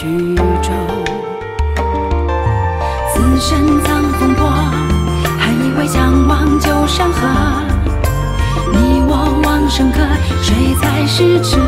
徐州。此身藏风波，还以为相忘旧山河。你我往生客，谁才是痴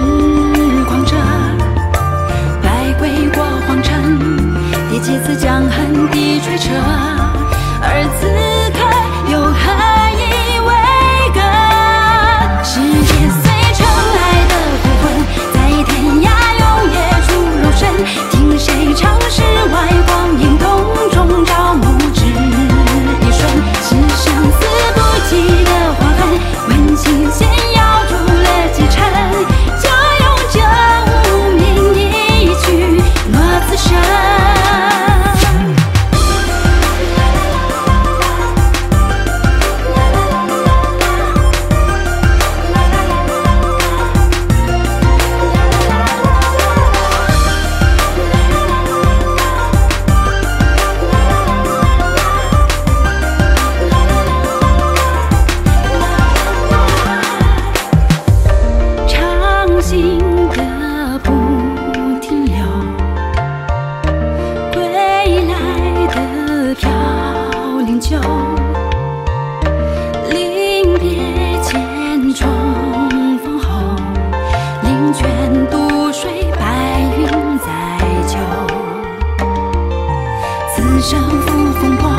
此生赴风波，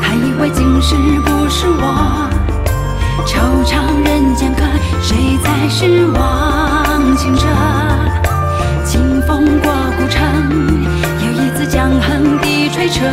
还以为今世不是我。惆怅人间客，谁才是忘情者？清风过古城，又一次江横笛吹彻，